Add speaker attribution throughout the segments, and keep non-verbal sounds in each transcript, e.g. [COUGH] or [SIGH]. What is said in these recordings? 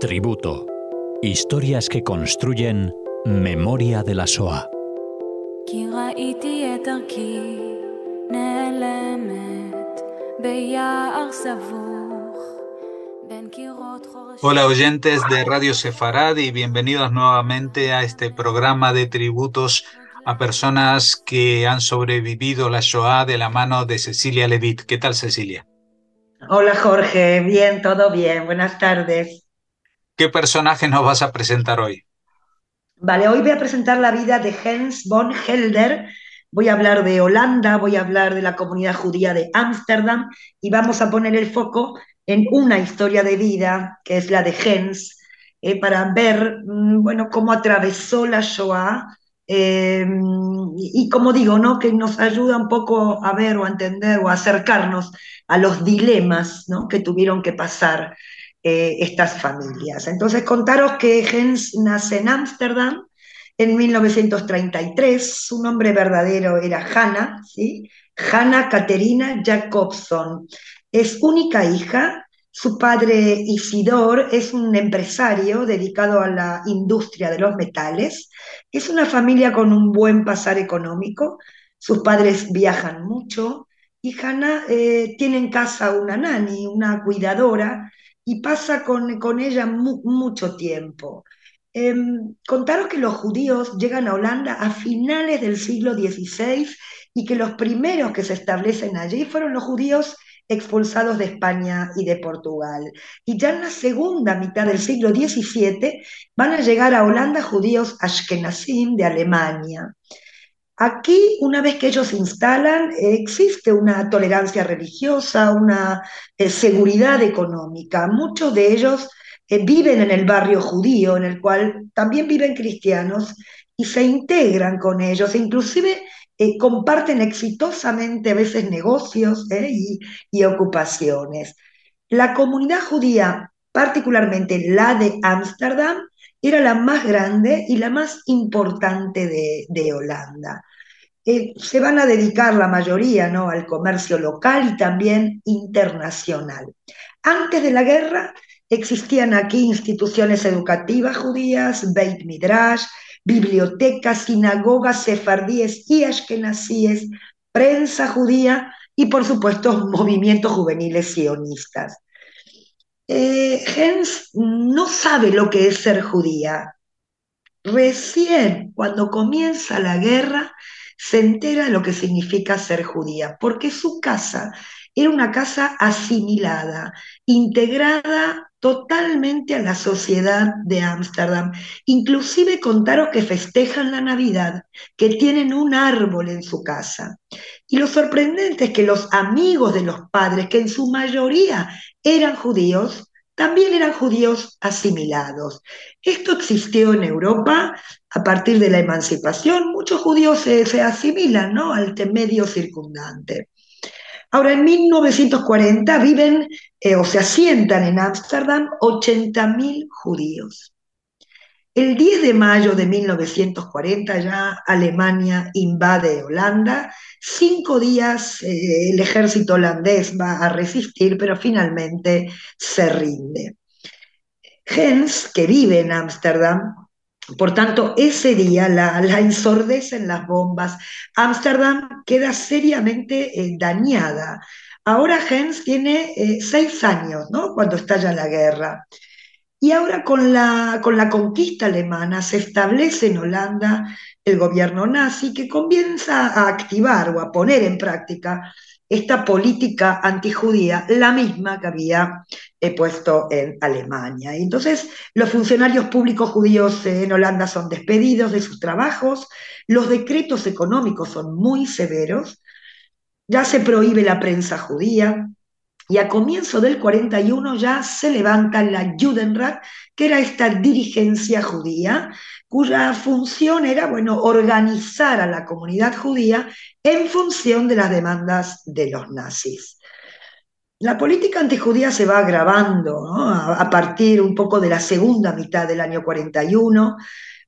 Speaker 1: Tributo. Historias que construyen memoria de la SOA.
Speaker 2: Hola oyentes de Radio Sefarad y bienvenidos nuevamente a este programa de tributos a personas que han sobrevivido la Shoah de la mano de Cecilia Levit. ¿Qué tal Cecilia?
Speaker 3: Hola Jorge, bien, todo bien, buenas tardes.
Speaker 2: ¿Qué personaje nos vas a presentar hoy?
Speaker 3: Vale, hoy voy a presentar la vida de Hans von Helder. Voy a hablar de Holanda, voy a hablar de la comunidad judía de Ámsterdam y vamos a poner el foco en una historia de vida, que es la de Hans, eh, para ver mm, bueno, cómo atravesó la Shoah eh, y, como digo, ¿no? que nos ayuda un poco a ver o a entender o a acercarnos a los dilemas ¿no? que tuvieron que pasar eh, estas familias. Entonces, contaros que Jens nace en Ámsterdam en 1933, su nombre verdadero era Hanna, ¿sí? Hanna Caterina Jacobson. Es única hija, su padre Isidor es un empresario dedicado a la industria de los metales, es una familia con un buen pasar económico, sus padres viajan mucho y Hanna eh, tiene en casa una nani, una cuidadora, y pasa con, con ella mucho tiempo. Em, contaros que los judíos llegan a Holanda a finales del siglo XVI y que los primeros que se establecen allí fueron los judíos expulsados de España y de Portugal. Y ya en la segunda mitad del siglo XVII van a llegar a Holanda judíos ashkenazim de Alemania. Aquí, una vez que ellos se instalan, existe una tolerancia religiosa, una eh, seguridad económica. Muchos de ellos eh, viven en el barrio judío, en el cual también viven cristianos, y se integran con ellos, e inclusive eh, comparten exitosamente a veces negocios y, y ocupaciones. La comunidad judía, particularmente la de Ámsterdam, era la más grande y la más importante de, Holanda. Se van a dedicar la mayoría ¿no? al comercio local y también internacional. Antes de la guerra existían aquí instituciones educativas judías, Beit Midrash, bibliotecas, sinagogas sefardíes y ashkenazíes, prensa judía y por supuesto [LAUGHS] movimientos juveniles sionistas. Eh, Hens no sabe lo que es ser judía. Recién cuando comienza la guerra se entera de lo que significa ser judía, porque su casa era una casa asimilada, integrada totalmente a la sociedad de Ámsterdam. Inclusive contaron que festejan la Navidad, que tienen un árbol en su casa. Y lo sorprendente es que los amigos de los padres, que en su mayoría eran judíos, también eran judíos asimilados. Esto existió en Europa a partir de la emancipación. Muchos judíos se, asimilan al medio circundante. Ahora, en 1940 viven eh, o se asientan en Ámsterdam 80.000 judíos. El 10 de mayo de 1940 ya Alemania invade Holanda. Cinco días eh, el ejército holandés va a resistir, pero finalmente se rinde. Hens, que vive en Ámsterdam, por tanto, ese día la, la ensordecen las bombas. Ámsterdam queda seriamente eh, dañada. Ahora Hens tiene eh, seis años, ¿no? Cuando estalla la guerra. Y ahora con la, con la conquista alemana se establece en Holanda el gobierno nazi que comienza a activar o a poner en práctica esta política antijudía, la misma que había eh, puesto en Alemania. Y entonces los funcionarios públicos judíos en Holanda son despedidos de sus trabajos, los decretos económicos son muy severos, ya se prohíbe la prensa judía, y a comienzo del 41 ya se levanta la Judenrat, que era esta dirigencia judía, cuya función era, bueno, organizar a la comunidad judía en función de las demandas de los nazis. La política antijudía se va agravando a, partir un poco de la segunda mitad del año 41.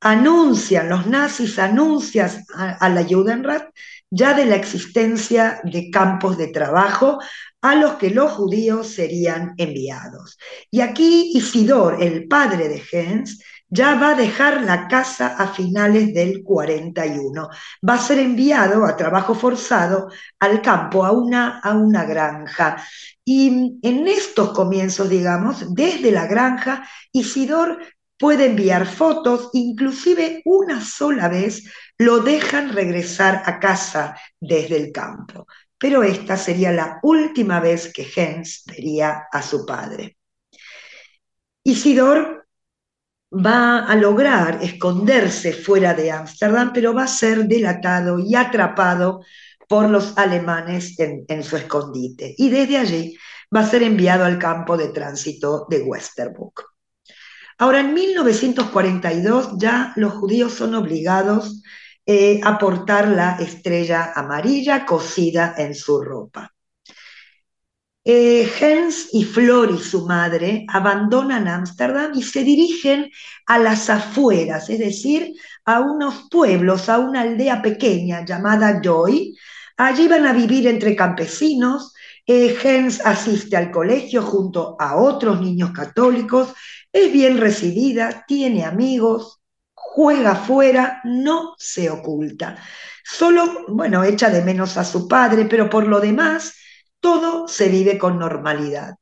Speaker 3: Anuncian, los nazis anuncian a, a la Judenrat ya de la existencia de campos de trabajo a los que los judíos serían enviados. Y aquí Isidor, el padre de Gens, ya va a dejar la casa a finales del 41. Va a ser enviado a trabajo forzado al campo, a una, a una granja. Y en estos comienzos, digamos, desde la granja, Isidor puede enviar fotos, inclusive una sola vez lo dejan regresar a casa desde el campo. Pero esta sería la última vez que Jens vería a su padre. Isidor va a lograr esconderse fuera de Ámsterdam, pero va a ser delatado y atrapado por los alemanes en, su escondite. Y desde allí va a ser enviado al campo de tránsito de Westerburg. Ahora, en 1942 ya los judíos son obligados eh, a portar la estrella amarilla cosida en su ropa. Eh, Hens y Flori, su madre, abandonan Ámsterdam y se dirigen a las afueras, es decir, a unos pueblos, a una aldea pequeña llamada Joy. Allí van a vivir entre campesinos. Eh, Hens asiste al colegio junto a otros niños católicos es bien recibida, tiene amigos, juega fuera, no se oculta. Solo, bueno, echa de menos a su padre, pero por lo demás, todo se vive con normalidad.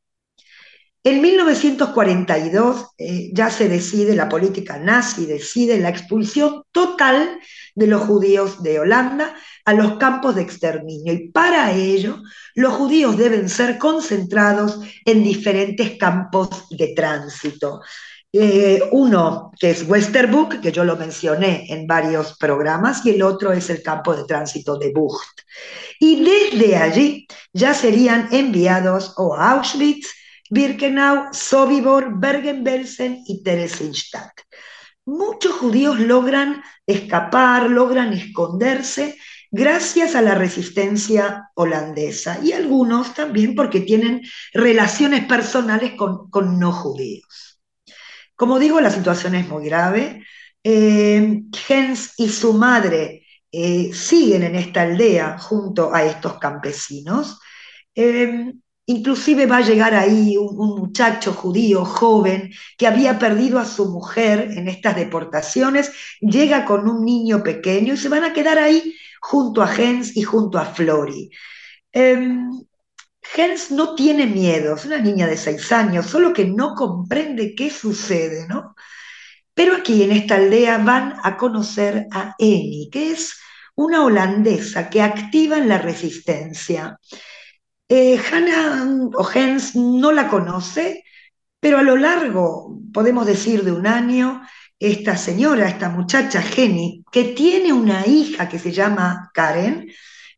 Speaker 3: En 1942 eh, ya se decide, la política nazi decide la expulsión total de los judíos de Holanda a los campos de exterminio y para ello los judíos deben ser concentrados en diferentes campos de tránsito. Eh, uno que es Westerbuck, que yo lo mencioné en varios programas, y el otro es el campo de tránsito de Bucht. Y desde allí ya serían enviados a Auschwitz, Birkenau, Sobibor, Bergen-Belsen y Theresienstadt. Muchos judíos logran escapar, logran esconderse gracias a la resistencia holandesa y algunos también porque tienen relaciones personales con, no judíos. Como digo, la situación es muy grave. Eh, y su madre eh, siguen en esta aldea junto a estos campesinos. Eh, Inclusive va a llegar ahí un, muchacho judío joven que había perdido a su mujer en estas deportaciones, llega con un niño pequeño y se van a quedar ahí junto a Jens y junto a Flori. Jens em, no tiene miedo, es una niña de seis años, solo que no comprende qué sucede, ¿no? Pero aquí en esta aldea van a conocer a Eni, que es una holandesa que activa en la resistencia. Eh, Hannah o Hens no la conoce, pero a lo largo, podemos decir, de un año, esta señora, esta muchacha Jenny, que tiene una hija que se llama Karen,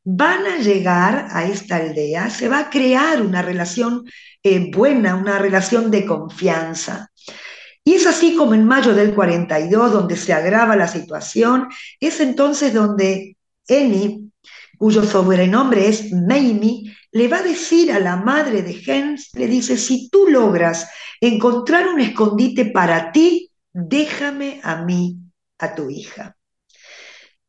Speaker 3: van a llegar a esta aldea, se va a crear una relación eh, buena, una relación de confianza. Y es así como en mayo del 42, donde se agrava la situación, es entonces donde Eni, cuyo sobrenombre es Mamie, le va a decir a la madre de Jens, le dice, si tú logras encontrar un escondite para ti, déjame a mí, a tu hija.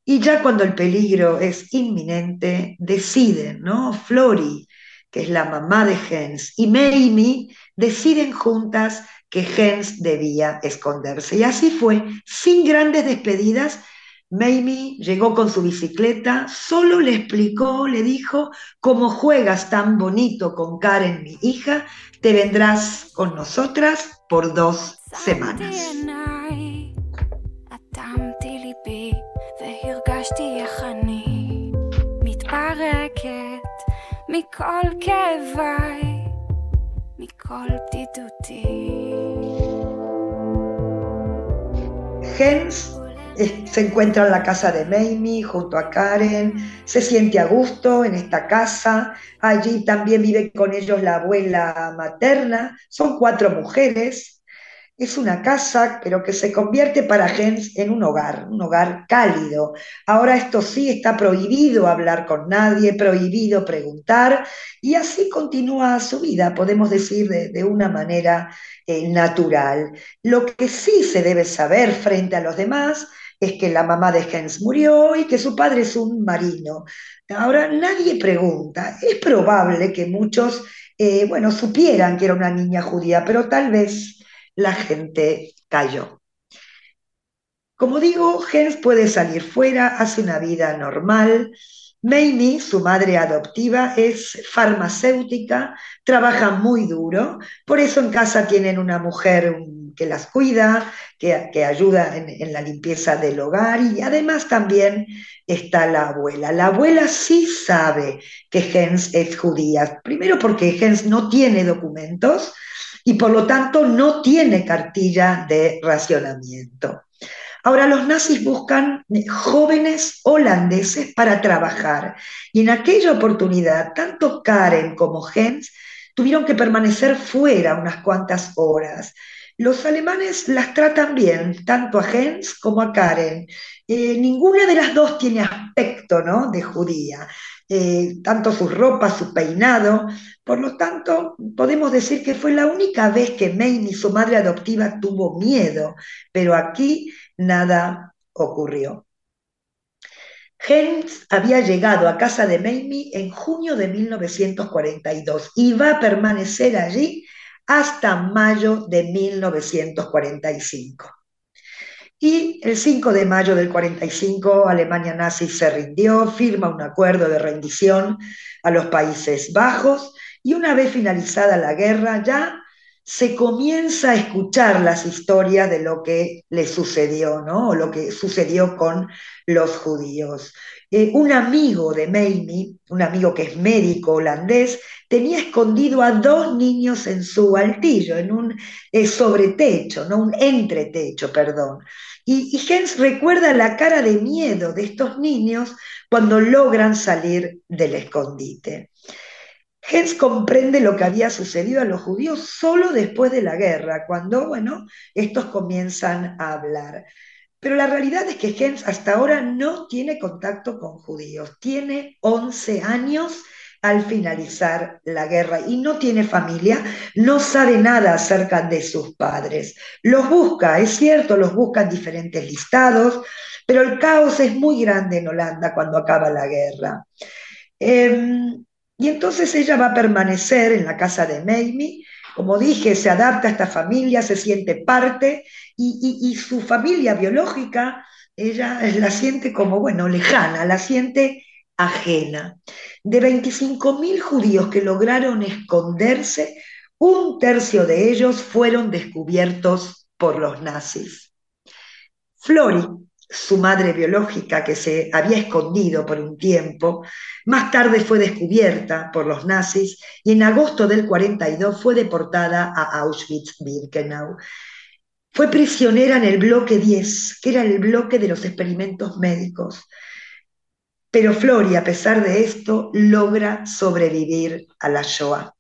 Speaker 3: Y ya cuando el peligro es inminente, deciden, ¿no? Flori, que es la mamá de Jens, y Mamie deciden juntas que Jens debía esconderse. Y así fue, sin grandes despedidas, Mamie llegó con su bicicleta, solo le explicó, le dijo, como juegas tan bonito con Karen, mi hija, te vendrás con nosotras por dos semanas. Jens se encuentra en la casa de Mamie junto a Karen, se siente a gusto en esta casa, allí también vive con ellos la abuela materna, son cuatro mujeres, es una casa, pero que se convierte para Jens en un hogar, un hogar cálido. Ahora esto sí está prohibido hablar con nadie, prohibido preguntar, y así continúa su vida, podemos decir, de, una manera eh, natural. Lo que sí se debe saber frente a los demás es que la mamá de Jens murió y que su padre es un marino. Ahora nadie pregunta, es probable que muchos, eh, bueno, supieran que era una niña judía, pero tal vez la gente cayó. Como digo, Hens puede salir fuera, hace una vida normal. Mamie, su madre adoptiva, es farmacéutica, trabaja muy duro, por eso en casa tienen una mujer que las cuida, que, ayuda en, la limpieza del hogar y además también está la abuela. La abuela sí sabe que Hens es judía, primero porque Hens no tiene documentos y por lo tanto no tiene cartilla de racionamiento. Ahora los nazis buscan jóvenes holandeses para trabajar y en aquella oportunidad tanto Karen como Hens tuvieron que permanecer fuera unas cuantas horas. Los alemanes las tratan bien, tanto a Hens como a Karen. Eh, ninguna de las dos tiene aspecto ¿no? de judía, eh, tanto su ropa, su peinado. Por lo tanto, podemos decir que fue la única vez que Mamie, su madre adoptiva, tuvo miedo, pero aquí nada ocurrió. Hens había llegado a casa de Mamie en junio de 1942 y va a permanecer allí hasta mayo de 1945. Y el 5 de mayo del 45 Alemania nazi se rindió, firma un acuerdo de rendición a los Países Bajos y una vez finalizada la guerra ya se comienza a escuchar las historias de lo que le sucedió, ¿no? O lo que sucedió con los judíos. Eh, un amigo de Mamie, un amigo que es médico holandés, tenía escondido a dos niños en su altillo, en un eh, sobretecho, no un entretecho, perdón. Y, y Hens recuerda la cara de miedo de estos niños cuando logran salir del escondite. Hens comprende lo que había sucedido a los judíos solo después de la guerra, cuando, bueno, estos comienzan a hablar. Pero la realidad es que Hens hasta ahora no tiene contacto con judíos. Tiene 11 años al finalizar la guerra y no tiene familia, no sabe nada acerca de sus padres. Los busca, es cierto, los busca en diferentes listados, pero el caos es muy grande en Holanda cuando acaba la guerra. Em, y entonces ella va a permanecer en la casa de Mamie, como dije, se adapta a esta familia, se siente parte y, su familia biológica, ella la siente como, bueno, lejana, la siente ajena. De 25.000 judíos que lograron esconderse, un tercio de ellos fueron descubiertos por los nazis. Flori, su madre biológica que se había escondido por un tiempo, más tarde fue descubierta por los nazis y en agosto del 42 fue deportada a Auschwitz-Birkenau. Fue prisionera en el bloque 10, que era el bloque de los experimentos médicos. Pero Flori, a pesar de esto, logra sobrevivir a la Shoah.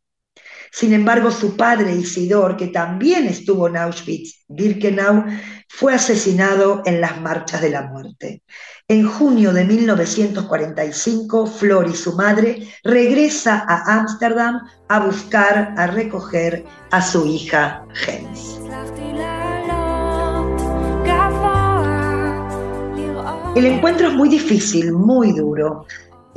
Speaker 3: Sin embargo, su padre Isidor, que también estuvo en Auschwitz-Birkenau, fue asesinado en las marchas de la muerte. En junio de 1945, Flor y su madre regresa a Ámsterdam a buscar, a recoger a su hija Jens. El encuentro es muy difícil, muy duro.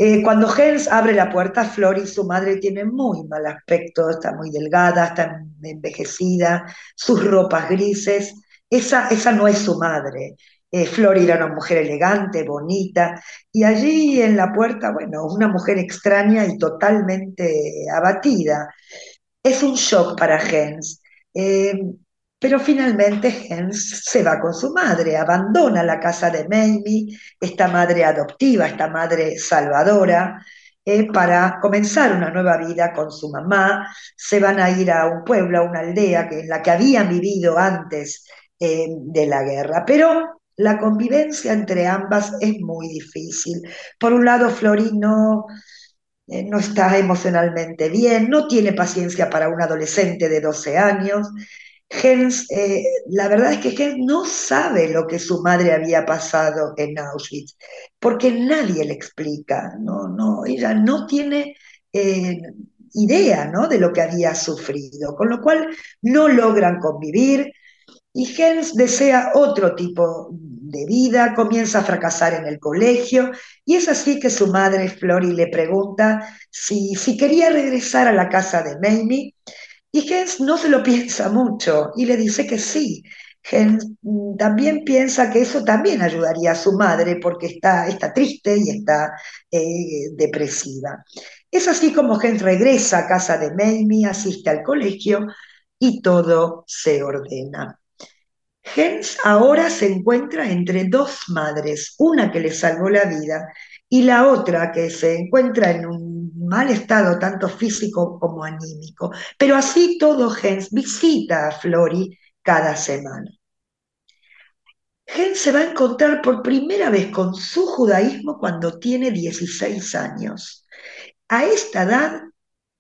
Speaker 3: Eh, cuando Hens abre la puerta, Flor y su madre tienen muy mal aspecto, está muy delgada, está envejecida, sus ropas grises. Esa, esa no es su madre. Eh, Flor era una mujer elegante, bonita, y allí en la puerta, bueno, una mujer extraña y totalmente abatida. Es un shock para Hens. Eh, pero finalmente Hens se va con su madre, abandona la casa de Mamie, esta madre adoptiva, esta madre salvadora, eh, para comenzar una nueva vida con su mamá. Se van a ir a un pueblo, a una aldea que, en la que habían vivido antes eh, de la guerra. Pero la convivencia entre ambas es muy difícil. Por un lado, Florino eh, no está emocionalmente bien, no tiene paciencia para un adolescente de 12 años, Hens, eh, la verdad es que Hens no sabe lo que su madre había pasado en Auschwitz, porque nadie le explica, no, no, ella no tiene eh, idea ¿no? de lo que había sufrido, con lo cual no logran convivir y Hens desea otro tipo de vida, comienza a fracasar en el colegio y es así que su madre Flori le pregunta si, si quería regresar a la casa de Mamie y Hens no se lo [LAUGHS] piensa mucho y le dice que sí. Hens mm, también piensa que eso también ayudaría a su madre porque está, está triste y está eh, depresiva. Es así como Hens regresa a casa de Mamie, asiste al colegio y todo se ordena. Hens ahora se encuentra entre dos madres, una que le salvó la vida y la otra que se encuentra en un mal estado tanto físico como anímico. Pero así todo Hens visita a Flori cada semana. Hens se va a encontrar por primera vez con su judaísmo cuando tiene 16 años. A esta edad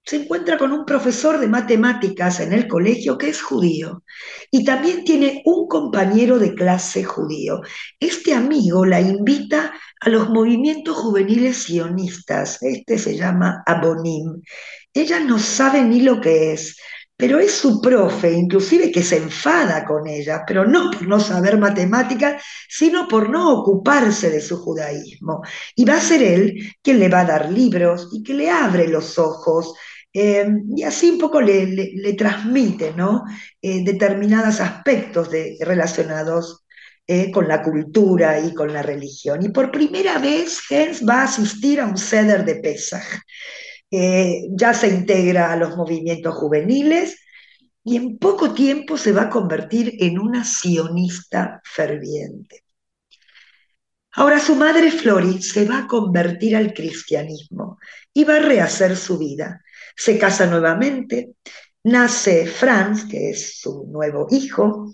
Speaker 3: se encuentra con un profesor de matemáticas en el colegio que es judío y también tiene un compañero de clase judío. Este amigo la invita a los movimientos juveniles sionistas, este se llama Abonim. Ella no sabe ni lo que es, pero es su profe, inclusive que se enfada con ella, pero no por no saber matemáticas, sino por no ocuparse de su judaísmo. Y va a ser él quien le va a dar libros y que le abre los ojos. Eh, y así un poco le, transmite ¿no? Eh, determinados aspectos de, relacionados eh, con la cultura y con la religión. Y por primera vez Hens va a asistir a un ceder de Pesach. Eh, ya se integra a los movimientos juveniles y en poco tiempo se va a convertir en una sionista ferviente. Ahora su madre Flori se va a convertir al cristianismo y va a rehacer su vida. Se casa nuevamente, nace Franz, que es su nuevo hijo,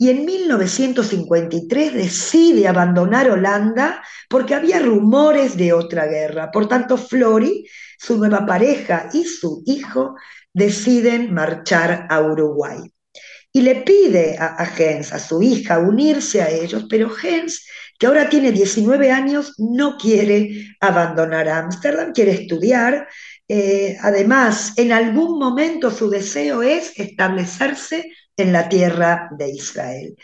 Speaker 3: y en 1953 decide abandonar Holanda porque había rumores de otra guerra. Por tanto, Flori, su nueva pareja y su hijo deciden marchar a Uruguay. Y le pide a, Hens, a su hija, unirse a ellos, pero Hens, que ahora tiene 19 años, no quiere abandonar Ámsterdam, quiere estudiar. Eh, además, en algún momento su deseo es establecerse en la tierra de Israel.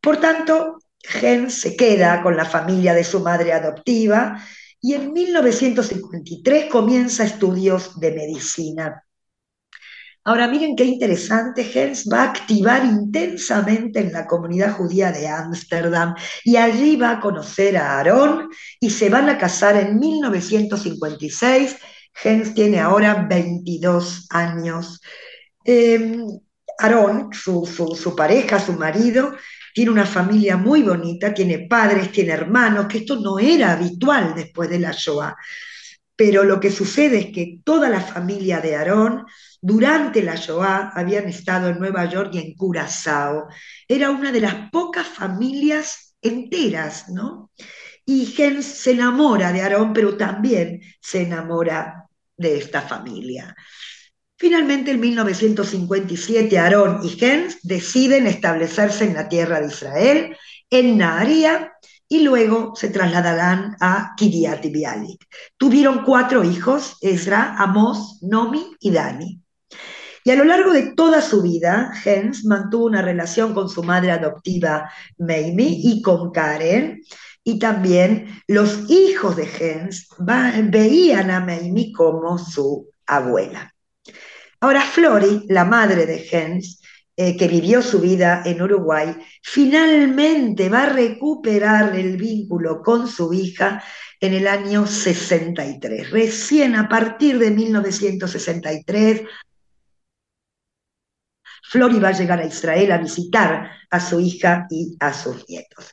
Speaker 3: Por tanto, Gen se queda con la familia de su madre adoptiva y en 1953 comienza estudios de medicina. Ahora miren qué interesante, Hens va a activar intensamente en la comunidad judía de Ámsterdam y allí va a conocer a Aarón y se van a casar en 1956. Hens tiene ahora 22 años. Em, Aarón, su, pareja, su marido, tiene una familia muy bonita, tiene padres, tiene hermanos, que esto no era habitual después de la Shoah. Pero lo que sucede es que toda la familia de Aarón, durante la Shoah, habían estado en Nueva York y en Curazao. Era una de las pocas familias enteras, ¿no? Y Jens se enamora de Aarón, pero también se enamora de esta familia. Finalmente, en 1957, Aarón y Gens deciden establecerse en la tierra de Israel, en Naharía, y luego se trasladarán a Kiryat Bialik. Tuvieron cuatro hijos, Ezra, Amos, Nomi y Dani. Y a lo largo de toda su vida, Gens mantuvo una relación con su madre adoptiva, Mamie, y con Karen, y también los hijos de Gens veían a Mamie como su abuela. Ahora Flori, la madre de Jens, eh, que vivió su vida en Uruguay, finalmente va a recuperar el vínculo con su hija en el año 63. Recién a partir de 1963, Flori va a llegar a Israel a visitar a su hija y a sus nietos.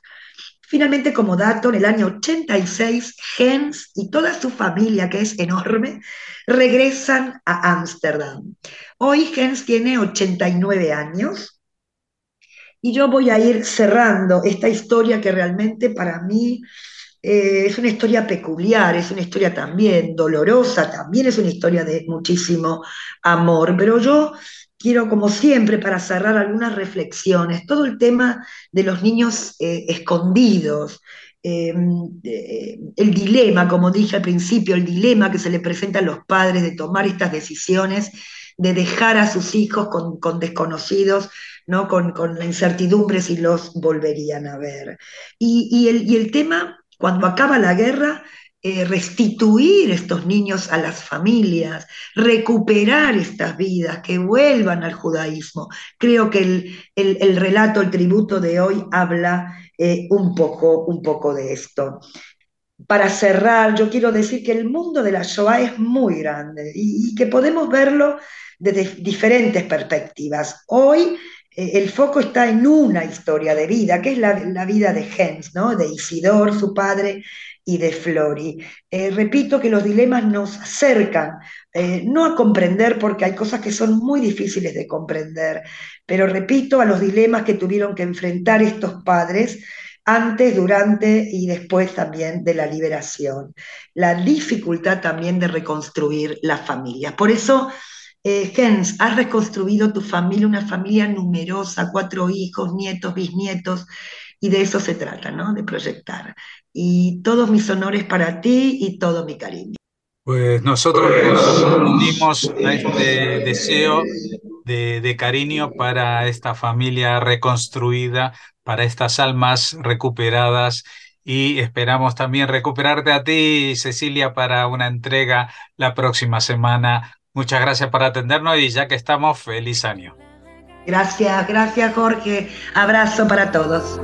Speaker 3: Finalmente, como dato, en el año 86, Jens y toda su familia, que es enorme, regresan a Ámsterdam. Hoy Jens tiene 89 años y yo voy a ir cerrando esta historia que realmente para mí eh, es una historia peculiar, es una historia también dolorosa, también es una historia de muchísimo amor, pero yo quiero, como siempre, para cerrar algunas reflexiones, todo el tema de los niños eh, escondidos, eh, el dilema, como dije al principio, el dilema que se le presenta a los padres de tomar estas decisiones de dejar a sus hijos con, desconocidos, ¿no? Con, la incertidumbre si los volverían a ver. Y, el, y el tema, cuando acaba la guerra, eh, restituir estos niños a las familias, recuperar estas vidas, que vuelvan al judaísmo. Creo que el, relato, el tributo de hoy habla eh, un, poco, un poco de esto. Para cerrar, yo quiero decir que el mundo de la Shoah es muy grande y, que podemos verlo desde diferentes perspectivas. Hoy el foco está en una historia de vida, que es la, vida de Jens, ¿no? de Isidor, su padre, y de Flori. Eh, repito que los dilemas nos acercan, eh, no a comprender porque hay cosas que son muy difíciles de comprender, pero repito a los dilemas que tuvieron que enfrentar estos padres antes, durante y después también de la liberación. La dificultad también de reconstruir la familia. Por eso, eh, Jens, has reconstruido tu familia, una familia numerosa, cuatro hijos, nietos, bisnietos, y de eso se trata, ¿no? De proyectar y todos mis honores para ti y todo mi cariño.
Speaker 2: Pues nosotros nos unimos a este deseo de, de, cariño para esta familia reconstruida, para estas almas recuperadas y esperamos también recuperarte a ti, Cecilia, para una entrega la próxima semana. Muchas gracias por atendernos y ya que estamos, feliz año.
Speaker 3: Gracias, gracias Jorge. Abrazo para todos.